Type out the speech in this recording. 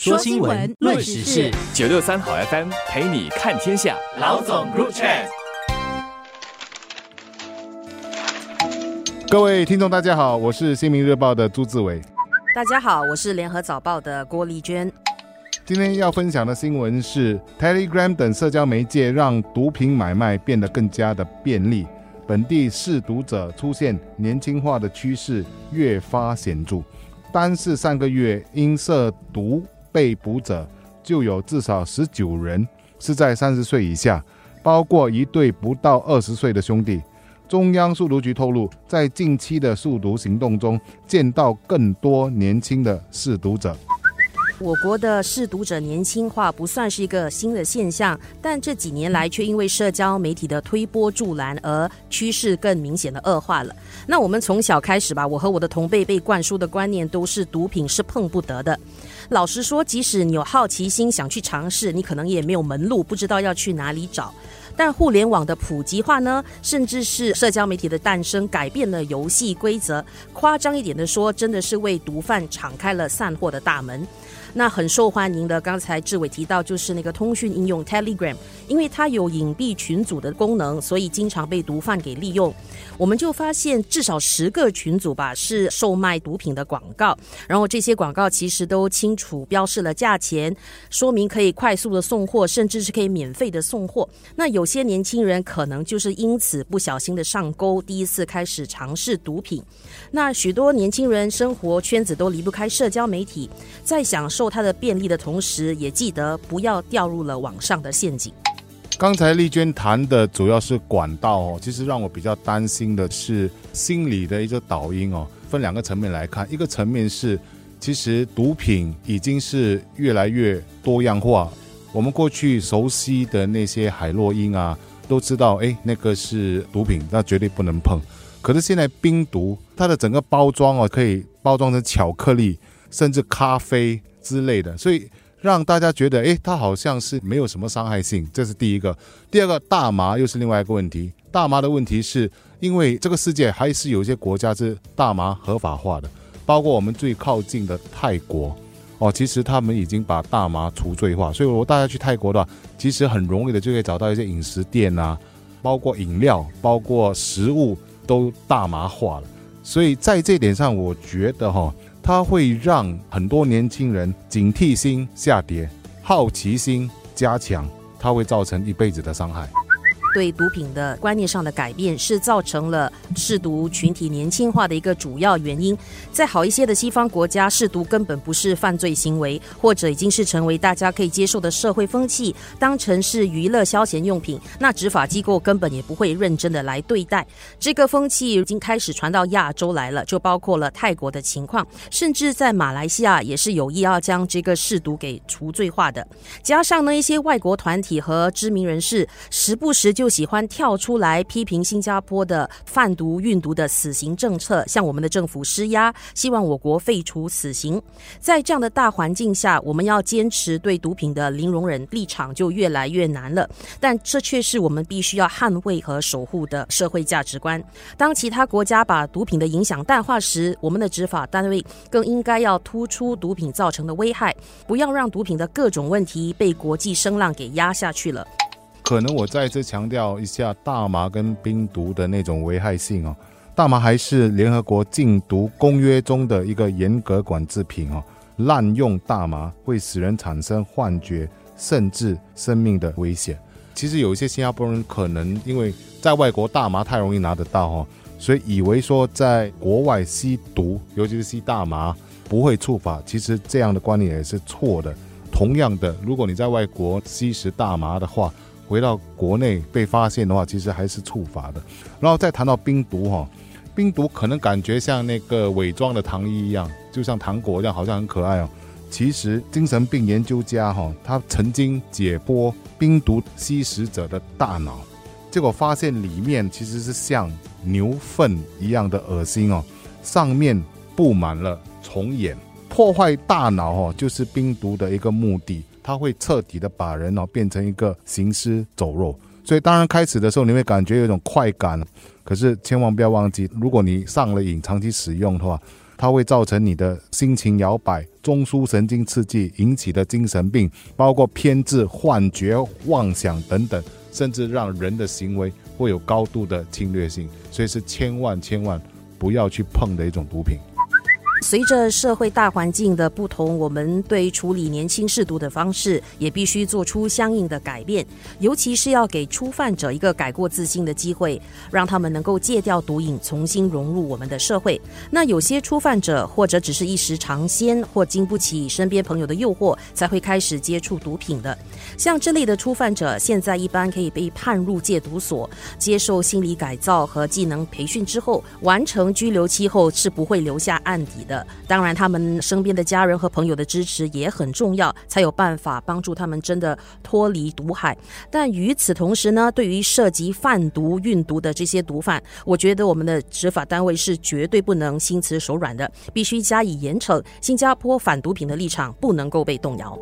说新闻，论时事，九六三好 FM 陪你看天下。老总 Group Chat，各位听众大家好，我是新民日报的朱志伟。大家好，我是联合早报的郭丽娟。今天要分享的新闻是 Telegram 等社交媒介让毒品买卖变得更加的便利，本地试毒者出现年轻化的趋势越发显著。单是上个月因涉毒。被捕者就有至少十九人是在三十岁以下，包括一对不到二十岁的兄弟。中央速毒局透露，在近期的速毒行动中，见到更多年轻的试毒者。我国的试毒者年轻化不算是一个新的现象，但这几年来却因为社交媒体的推波助澜而趋势更明显的恶化了。那我们从小开始吧，我和我的同辈被灌输的观念都是毒品是碰不得的。老实说，即使你有好奇心想去尝试，你可能也没有门路，不知道要去哪里找。但互联网的普及化呢，甚至是社交媒体的诞生，改变了游戏规则。夸张一点的说，真的是为毒贩敞开了散货的大门。那很受欢迎的，刚才志伟提到就是那个通讯应用 Telegram，因为它有隐蔽群组的功能，所以经常被毒贩给利用。我们就发现至少十个群组吧是售卖毒品的广告，然后这些广告其实都清楚标示了价钱，说明可以快速的送货，甚至是可以免费的送货。那有些年轻人可能就是因此不小心的上钩，第一次开始尝试毒品。那许多年轻人生活圈子都离不开社交媒体，在享受它的便利的同时，也记得不要掉入了网上的陷阱。刚才丽娟谈的主要是管道哦，其实让我比较担心的是心理的一个导因哦。分两个层面来看，一个层面是，其实毒品已经是越来越多样化。我们过去熟悉的那些海洛因啊，都知道哎，那个是毒品，那绝对不能碰。可是现在冰毒，它的整个包装哦，可以包装成巧克力，甚至咖啡之类的，所以让大家觉得，诶，它好像是没有什么伤害性。这是第一个。第二个，大麻又是另外一个问题。大麻的问题是因为这个世界还是有一些国家是大麻合法化的，包括我们最靠近的泰国哦，其实他们已经把大麻除罪化。所以，如果大家去泰国的话，其实很容易的就可以找到一些饮食店啊，包括饮料，包括食物。都大麻化了，所以在这点上，我觉得哈，它会让很多年轻人警惕心下跌，好奇心加强，它会造成一辈子的伤害。对毒品的观念上的改变，是造成了试毒群体年轻化的一个主要原因。在好一些的西方国家，试毒根本不是犯罪行为，或者已经是成为大家可以接受的社会风气，当成是娱乐消闲用品。那执法机构根本也不会认真的来对待。这个风气已经开始传到亚洲来了，就包括了泰国的情况，甚至在马来西亚也是有意要将这个试毒给除罪化的。加上呢一些外国团体和知名人士，时不时。就喜欢跳出来批评新加坡的贩毒运毒的死刑政策，向我们的政府施压，希望我国废除死刑。在这样的大环境下，我们要坚持对毒品的零容忍立场就越来越难了。但这却是我们必须要捍卫和守护的社会价值观。当其他国家把毒品的影响淡化时，我们的执法单位更应该要突出毒品造成的危害，不要让毒品的各种问题被国际声浪给压下去了。可能我再次强调一下大麻跟冰毒的那种危害性哦。大麻还是联合国禁毒公约中的一个严格管制品哦。滥用大麻会使人产生幻觉，甚至生命的危险。其实有一些新加坡人可能因为在外国大麻太容易拿得到哈，所以以为说在国外吸毒，尤其是吸大麻不会触法。其实这样的观念也是错的。同样的，如果你在外国吸食大麻的话，回到国内被发现的话，其实还是处罚的。然后再谈到冰毒哈，冰毒可能感觉像那个伪装的糖衣一样，就像糖果一样，好像很可爱哦。其实精神病研究家哈，他曾经解剖冰毒吸食者的大脑，结果发现里面其实是像牛粪一样的恶心哦，上面布满了虫眼，破坏大脑哦，就是冰毒的一个目的。它会彻底的把人哦变成一个行尸走肉，所以当然开始的时候你会感觉有一种快感，可是千万不要忘记，如果你上了瘾，长期使用的话，它会造成你的心情摇摆、中枢神经刺激引起的精神病，包括偏执、幻觉、妄想等等，甚至让人的行为会有高度的侵略性，所以是千万千万不要去碰的一种毒品。随着社会大环境的不同，我们对处理年轻试毒的方式也必须做出相应的改变，尤其是要给初犯者一个改过自新的机会，让他们能够戒掉毒瘾，重新融入我们的社会。那有些初犯者或者只是一时尝鲜，或经不起身边朋友的诱惑，才会开始接触毒品的。像这类的初犯者，现在一般可以被判入戒毒所，接受心理改造和技能培训之后，完成拘留期后是不会留下案底。的，当然，他们身边的家人和朋友的支持也很重要，才有办法帮助他们真的脱离毒海。但与此同时呢，对于涉及贩毒、运毒的这些毒贩，我觉得我们的执法单位是绝对不能心慈手软的，必须加以严惩。新加坡反毒品的立场不能够被动摇。